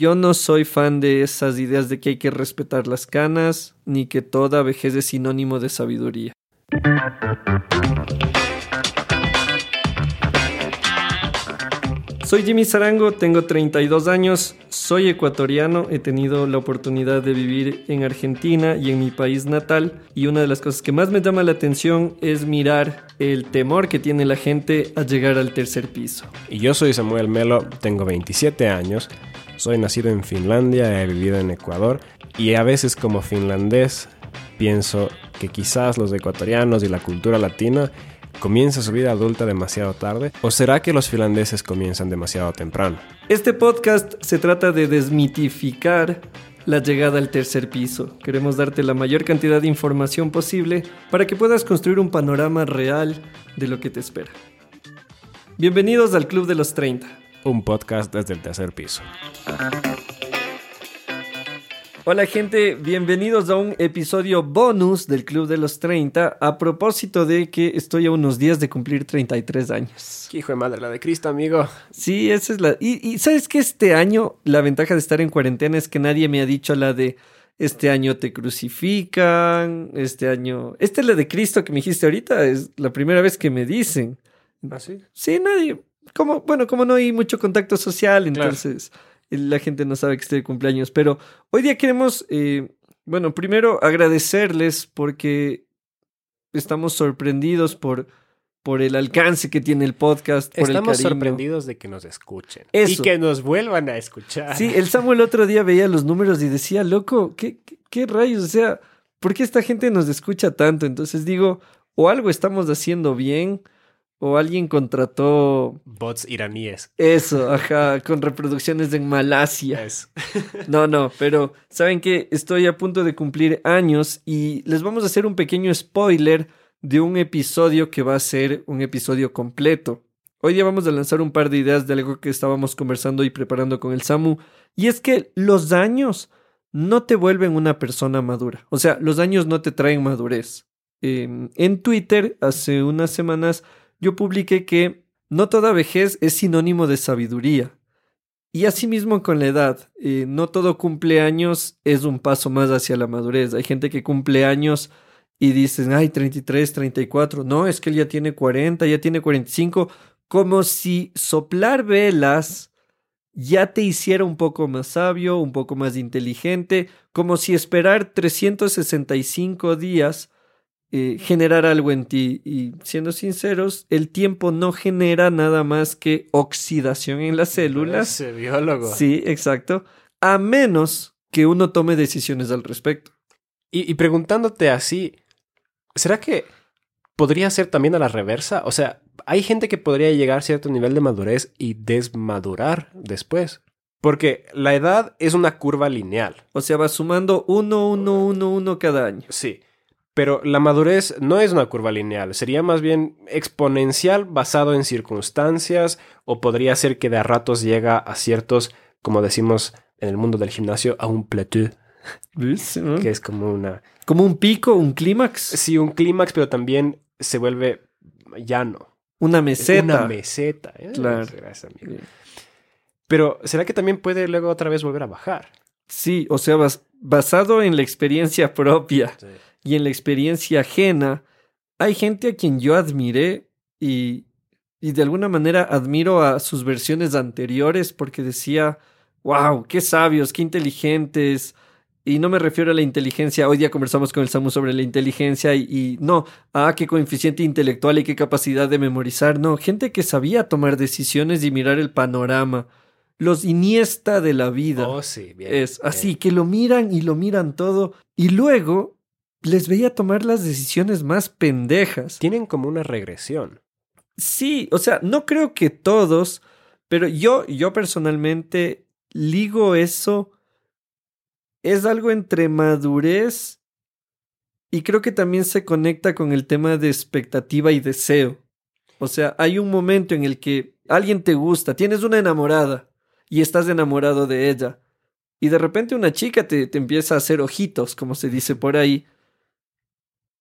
Yo no soy fan de esas ideas de que hay que respetar las canas, ni que toda vejez es sinónimo de sabiduría. Soy Jimmy Zarango, tengo 32 años, soy ecuatoriano, he tenido la oportunidad de vivir en Argentina y en mi país natal y una de las cosas que más me llama la atención es mirar el temor que tiene la gente a llegar al tercer piso. Y yo soy Samuel Melo, tengo 27 años, soy nacido en Finlandia, he vivido en Ecuador y a veces como finlandés pienso que quizás los ecuatorianos y la cultura latina ¿Comienza su vida adulta demasiado tarde? ¿O será que los finlandeses comienzan demasiado temprano? Este podcast se trata de desmitificar la llegada al tercer piso. Queremos darte la mayor cantidad de información posible para que puedas construir un panorama real de lo que te espera. Bienvenidos al Club de los 30. Un podcast desde el tercer piso. Hola gente, bienvenidos a un episodio bonus del Club de los 30 a propósito de que estoy a unos días de cumplir 33 años. ¿Qué hijo de madre, la de Cristo, amigo. Sí, esa es la... Y, sabes que este año la ventaja de estar en cuarentena es que nadie me ha dicho la de este año te crucifican, este año... Esta es la de Cristo que me dijiste ahorita, es la primera vez que me dicen. ¿Ah, sí? Sí, nadie... Como, bueno, como no hay mucho contacto social, entonces la gente no sabe que estoy de cumpleaños. Pero hoy día queremos, eh, bueno, primero agradecerles porque estamos sorprendidos por, por el alcance que tiene el podcast. Por estamos sorprendidos de que nos escuchen. Y que nos vuelvan a escuchar. Sí, el Samuel otro día veía los números y decía, loco, ¿qué, qué, qué rayos? O sea, ¿por qué esta gente nos escucha tanto? Entonces digo, o algo estamos haciendo bien o alguien contrató bots iraníes. Eso, ajá, con reproducciones en Malasia. no, no, pero saben que estoy a punto de cumplir años y les vamos a hacer un pequeño spoiler de un episodio que va a ser un episodio completo. Hoy día vamos a lanzar un par de ideas de algo que estábamos conversando y preparando con el Samu, y es que los años no te vuelven una persona madura. O sea, los años no te traen madurez. Em, en Twitter, hace unas semanas, yo publiqué que no toda vejez es sinónimo de sabiduría. Y asimismo con la edad, eh, no todo cumpleaños es un paso más hacia la madurez. Hay gente que cumple años y dicen, ay, 33, 34. No, es que él ya tiene 40, ya tiene 45. Como si soplar velas ya te hiciera un poco más sabio, un poco más inteligente, como si esperar 365 días eh, generar algo en ti. Y siendo sinceros, el tiempo no genera nada más que oxidación en las células. Ese biólogo. Sí, exacto. A menos que uno tome decisiones al respecto. Y, y preguntándote así, ¿será que podría ser también a la reversa? O sea, hay gente que podría llegar a cierto nivel de madurez y desmadurar después. Porque la edad es una curva lineal. O sea, va sumando uno, uno, uno, uno cada año. Sí. Pero la madurez no es una curva lineal, sería más bien exponencial basado en circunstancias o podría ser que de a ratos llega a ciertos, como decimos en el mundo del gimnasio, a un plateau. Que es como una... Como un pico, un clímax. Sí, un clímax, pero también se vuelve llano. Una meseta. Una meseta. ¿eh? Claro. Pero ¿será que también puede luego otra vez volver a bajar? Sí, o sea, basado en la experiencia propia. Sí y en la experiencia ajena, hay gente a quien yo admiré y, y de alguna manera admiro a sus versiones anteriores porque decía, wow, qué sabios, qué inteligentes. Y no me refiero a la inteligencia, hoy día conversamos con el Samu sobre la inteligencia y, y, no, ah, qué coeficiente intelectual y qué capacidad de memorizar, no, gente que sabía tomar decisiones y mirar el panorama. Los Iniesta de la vida. Oh, sí, bien. Es así, que lo miran y lo miran todo. Y luego les veía tomar las decisiones más pendejas. Tienen como una regresión. Sí, o sea, no creo que todos, pero yo, yo personalmente ligo eso. Es algo entre madurez y creo que también se conecta con el tema de expectativa y deseo. O sea, hay un momento en el que alguien te gusta, tienes una enamorada y estás enamorado de ella. Y de repente una chica te, te empieza a hacer ojitos, como se dice por ahí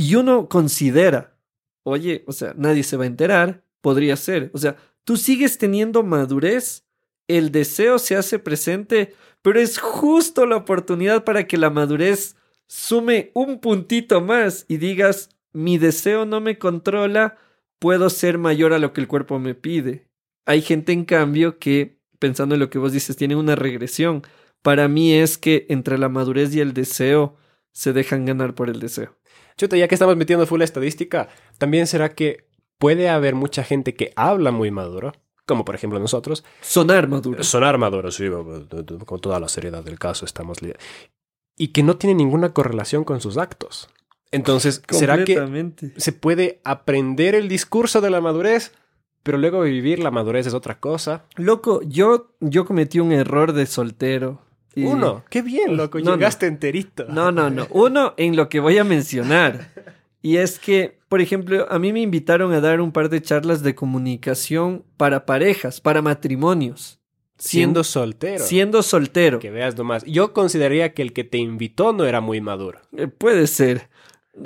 y uno considera, oye, o sea, nadie se va a enterar, podría ser. O sea, tú sigues teniendo madurez el deseo se hace presente, pero es justo la oportunidad para que la madurez sume un puntito más y digas, mi deseo no me controla, puedo ser mayor a lo que el cuerpo me pide. Hay gente, en cambio, que, pensando en lo que vos dices, tiene una regresión. Para mí es que entre la madurez y el deseo se dejan ganar por el deseo. Chuta, ya que estamos metiendo full estadística, también será que puede haber mucha gente que habla muy maduro, como por ejemplo nosotros. Sonar maduro. Sonar maduro, sí, con toda la seriedad del caso estamos. Y que no tiene ninguna correlación con sus actos. Entonces, ¿será que se puede aprender el discurso de la madurez? Pero luego vivir la madurez es otra cosa. Loco, yo, yo cometí un error de soltero. Uno, qué bien, loco, llegaste enterito. No, no, no. Uno en lo que voy a mencionar. Y es que, por ejemplo, a mí me invitaron a dar un par de charlas de comunicación para parejas, para matrimonios. Siendo, soltero. Siendo soltero. Que veas nomás. Yo consideraría que el que te invitó no era muy maduro. Eh, puede ser.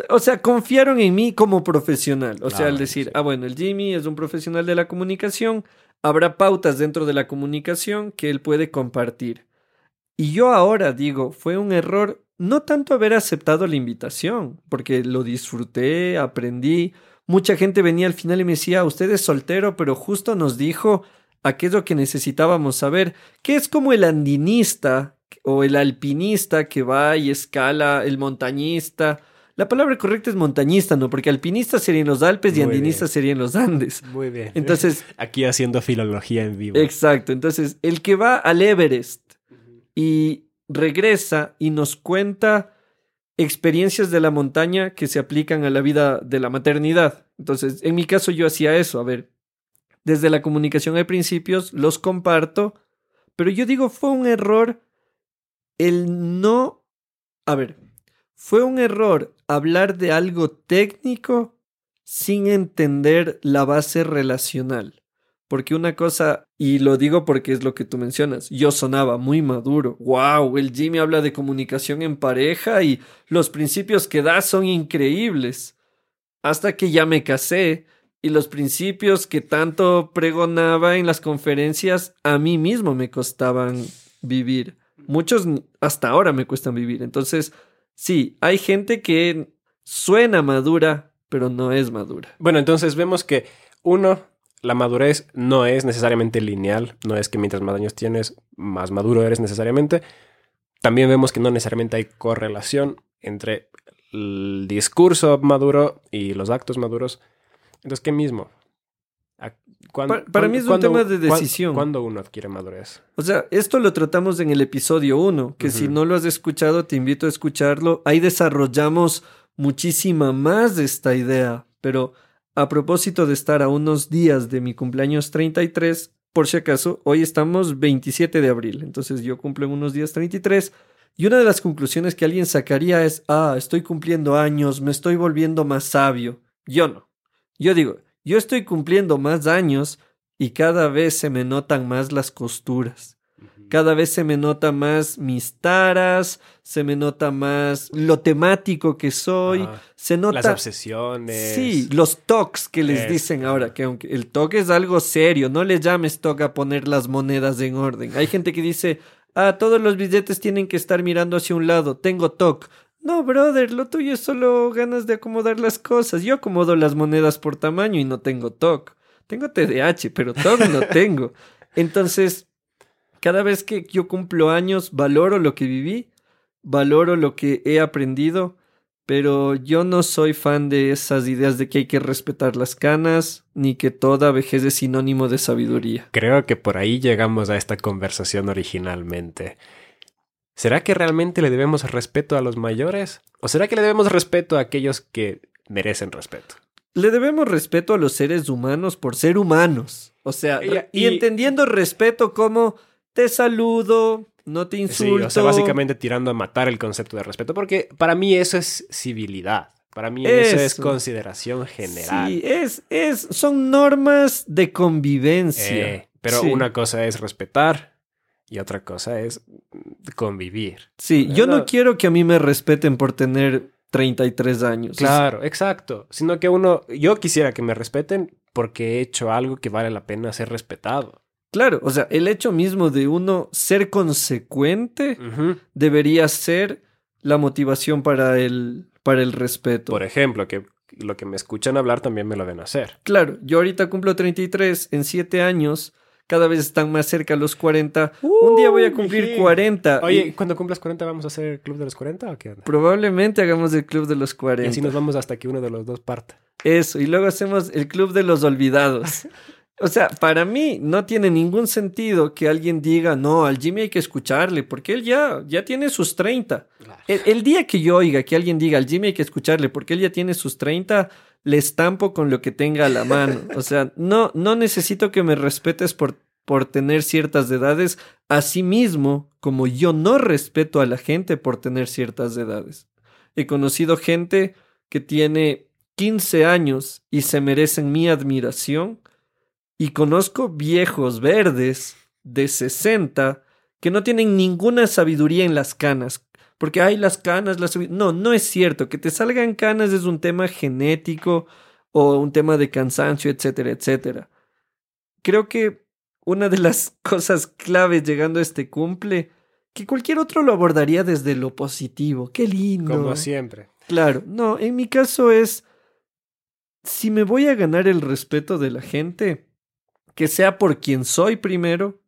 O sea, confiaron en mí como profesional. O sea, al decir, ah, bueno, el Jimmy es un profesional de la comunicación, habrá pautas dentro de la comunicación que él puede compartir. Y yo ahora digo, fue un error no tanto haber aceptado la invitación, porque lo disfruté, aprendí. Mucha gente venía al final y me decía, usted es soltero, pero justo nos dijo aquello que necesitábamos saber, que es como el andinista o el alpinista que va y escala, el montañista. La palabra correcta es montañista, ¿no? Porque alpinista sería en los Alpes y andinista sería en los Andes. Muy bien. Entonces. Aquí haciendo filología en vivo. Exacto. Entonces, el que va al Everest y regresa y nos cuenta experiencias de la montaña que se aplican a la vida de la maternidad. Entonces, en mi caso yo hacía eso, a ver, desde la comunicación hay principios, los comparto, pero yo digo, fue un error el no, a ver, fue un error hablar de algo técnico sin entender la base relacional. Porque una cosa, y lo digo porque es lo que tú mencionas, yo sonaba muy maduro. ¡Wow! El Jimmy habla de comunicación en pareja y los principios que da son increíbles. Hasta que ya me casé y los principios que tanto pregonaba en las conferencias a mí mismo me costaban vivir. Muchos hasta ahora me cuestan vivir. Entonces, sí, hay gente que suena madura, pero no es madura. Bueno, entonces vemos que uno la madurez no es necesariamente lineal, no es que mientras más años tienes, más maduro eres necesariamente. También vemos que no necesariamente hay correlación entre el discurso maduro y los actos maduros. Entonces, ¿qué mismo? para, mí es un tema de decisión. ¿Cuándo uno adquiere madurez? O sea, esto lo tratamos en el episodio 1, que si no lo has escuchado, te invito a escucharlo. Ahí desarrollamos muchísima más de esta idea, pero a propósito de estar a unos días de mi cumpleaños 33, por si acaso, hoy estamos 27 de abril, entonces yo cumplo en unos días 33. Y una de las conclusiones que alguien sacaría es, ah, estoy cumpliendo años, me estoy volviendo más sabio. Yo no. Yo digo, yo estoy cumpliendo más años y cada vez se me notan más las costuras. Cada vez se me nota más mis taras, se me nota más lo temático que soy, se nota... Las obsesiones. Sí, los tocs que les dicen ahora, que aunque el toque es algo serio, no le llames toque a poner las monedas en orden. Hay gente que dice, ah, todos los billetes tienen que estar mirando hacia un lado, tengo toc. No, brother, lo tuyo es solo ganas de acomodar las cosas. Yo acomodo las monedas por tamaño y no tengo TOC. Tengo TDAH, pero TOC no tengo. Entonces, cada vez que yo cumplo años, valoro lo que viví, valoro lo que he aprendido, pero yo no soy fan de esas ideas de que hay que respetar las canas, ni que toda vejez es sinónimo de sabiduría. Creo que por ahí llegamos a esta conversación originalmente. ¿Será que realmente le debemos respeto a los mayores? ¿O será que le debemos respeto a aquellos que merecen respeto? Le debemos respeto a los seres humanos por ser humanos. O sea, y entendiendo respeto como te saludo, no te insulto. Sí, o sea, básicamente tirando a matar el concepto de respeto, porque para mí eso es civilidad. Para mí eso, es consideración general. Sí, es, es, son normas de convivencia. Eh, pero una cosa es respetar y otra cosa es convivir. Sí, yo no quiero que a mí me respeten por tener 33 años. Claro, exacto. Sino que uno, yo quisiera que me respeten porque he hecho algo que vale la pena ser respetado. Claro, o sea, el hecho mismo de uno ser consecuente debería ser la motivación para el, para el respeto. Por ejemplo, que lo que me escuchan hablar también me lo ven hacer. Claro, yo ahorita cumplo 33, en 7 años cada vez están más cerca los 40. un día voy a cumplir 40. Oye, cuando cumplas 40 vamos a hacer el club de los 40 o qué Probablemente hagamos el club de los 40. Y así nos vamos hasta que uno de los dos parta. Eso, y luego hacemos el club de los olvidados. O sea, para mí no tiene ningún sentido que alguien diga, no, al Jimmy hay que escucharle, porque él ya, ya tiene sus 30. El, día que yo oiga que alguien diga, al Jimmy hay que escucharle, porque él ya tiene sus 30, le estampo con lo que tenga a la mano. O sea, no, no necesito que me respetes por, por tener ciertas edades, así mismo como yo no respeto a la gente por tener ciertas edades. He conocido gente que tiene 15 años y se merecen mi admiración y conozco viejos verdes de 60 que no tienen ninguna sabiduría en las canas. Porque hay las canas, las... No, no es cierto. Que te salgan canas es un tema genético o un tema de cansancio, etcétera, etcétera. Creo que una de las cosas claves llegando a este cumple, que cualquier otro lo abordaría desde lo positivo. Qué lindo. Como siempre. Claro, no, en mi caso es, si me voy a ganar el respeto de la gente, que sea por quien soy primero,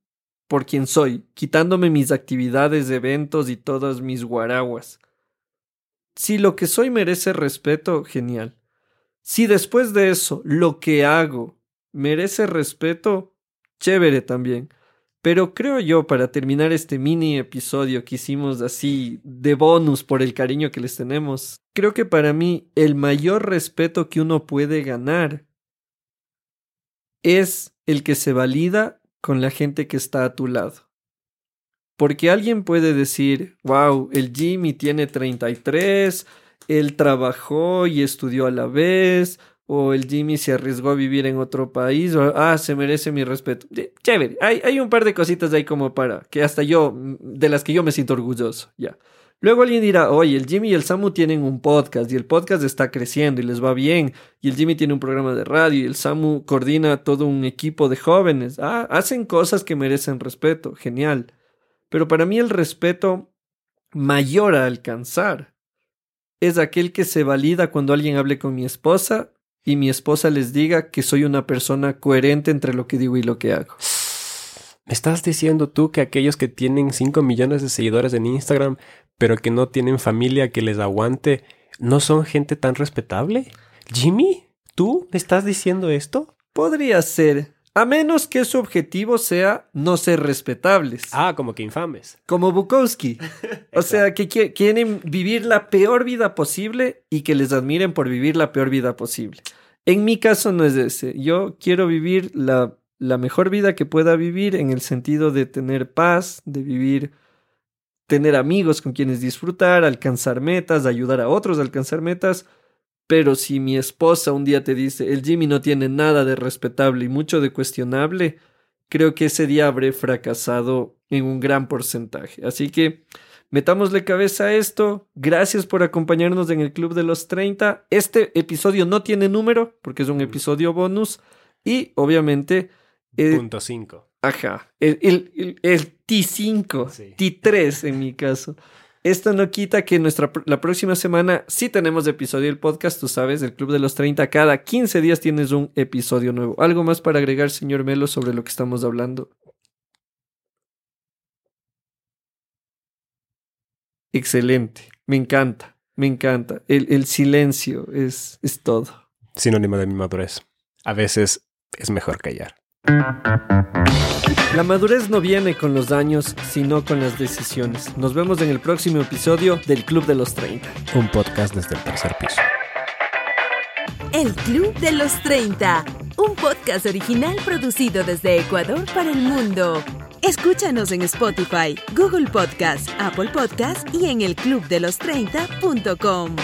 por quien soy, quitándome mis actividades, eventos y todas mis guaraguas. Si lo que soy merece respeto, genial. Si después de eso lo que hago merece respeto, chévere también. Pero creo yo, para terminar este mini episodio que hicimos así de bonus por el cariño que les tenemos, creo que para mí el mayor respeto que uno puede ganar es el que se valida con la gente que está a tu lado. Porque alguien puede decir, wow, el Jimmy tiene 33, él trabajó y estudió a la vez, o el Jimmy se arriesgó a vivir en otro país, o ah, se merece mi respeto. Chévere, hay, hay un par de cositas ahí como para que hasta yo, de las que yo me siento orgulloso, ya. Luego alguien dirá, oye, el Jimmy y el Samu tienen un podcast y el podcast está creciendo y les va bien. Y el Jimmy tiene un programa de radio y el Samu coordina todo un equipo de jóvenes. Ah, hacen cosas que merecen respeto. Genial. Pero para mí el respeto mayor a alcanzar es aquel que se valida cuando alguien hable con mi esposa y mi esposa les diga que soy una persona coherente entre lo que digo y lo que hago. ¿Me estás diciendo tú que aquellos que tienen 5 millones de seguidores en Instagram pero que no tienen familia que les aguante, ¿no son gente tan respetable? Jimmy, ¿tú me estás diciendo esto? Podría ser, a menos que su objetivo sea no ser respetables. Ah, como que infames. Como Bukowski. o sea, que quieren vivir la peor vida posible y que les admiren por vivir la peor vida posible. En mi caso no es ese. Yo quiero vivir la, la mejor vida que pueda vivir en el sentido de tener paz, de vivir tener amigos con quienes disfrutar, alcanzar metas, ayudar a otros a alcanzar metas. Pero si mi esposa un día te dice, el Jimmy no tiene nada de respetable y mucho de cuestionable, creo que ese día habré fracasado en un gran porcentaje. Así que metámosle cabeza a esto. Gracias por acompañarnos en el Club de los 30. Este episodio no tiene número porque es un episodio bonus y obviamente... Eh, Punto 5. Ajá, el, el, el T5, T3 en mi caso. Esto no quita que nuestra, la próxima semana sí tenemos episodio del podcast, tú sabes, el Club de los 30. Cada 15 días tienes un episodio nuevo. ¿Algo más para agregar, señor Melo, sobre lo que estamos hablando? Excelente, me encanta, me encanta. El, el silencio es, es todo. Sinónimo de mi madurez. A veces es mejor callar. La madurez no viene con los años, sino con las decisiones. Nos vemos en el próximo episodio del Club de los 30. Un podcast desde el tercer piso. El Club de los 30. Un podcast original producido desde Ecuador para el mundo. Escúchanos en Spotify, Google Podcast, Apple Podcast y en el elclubdelos30.com.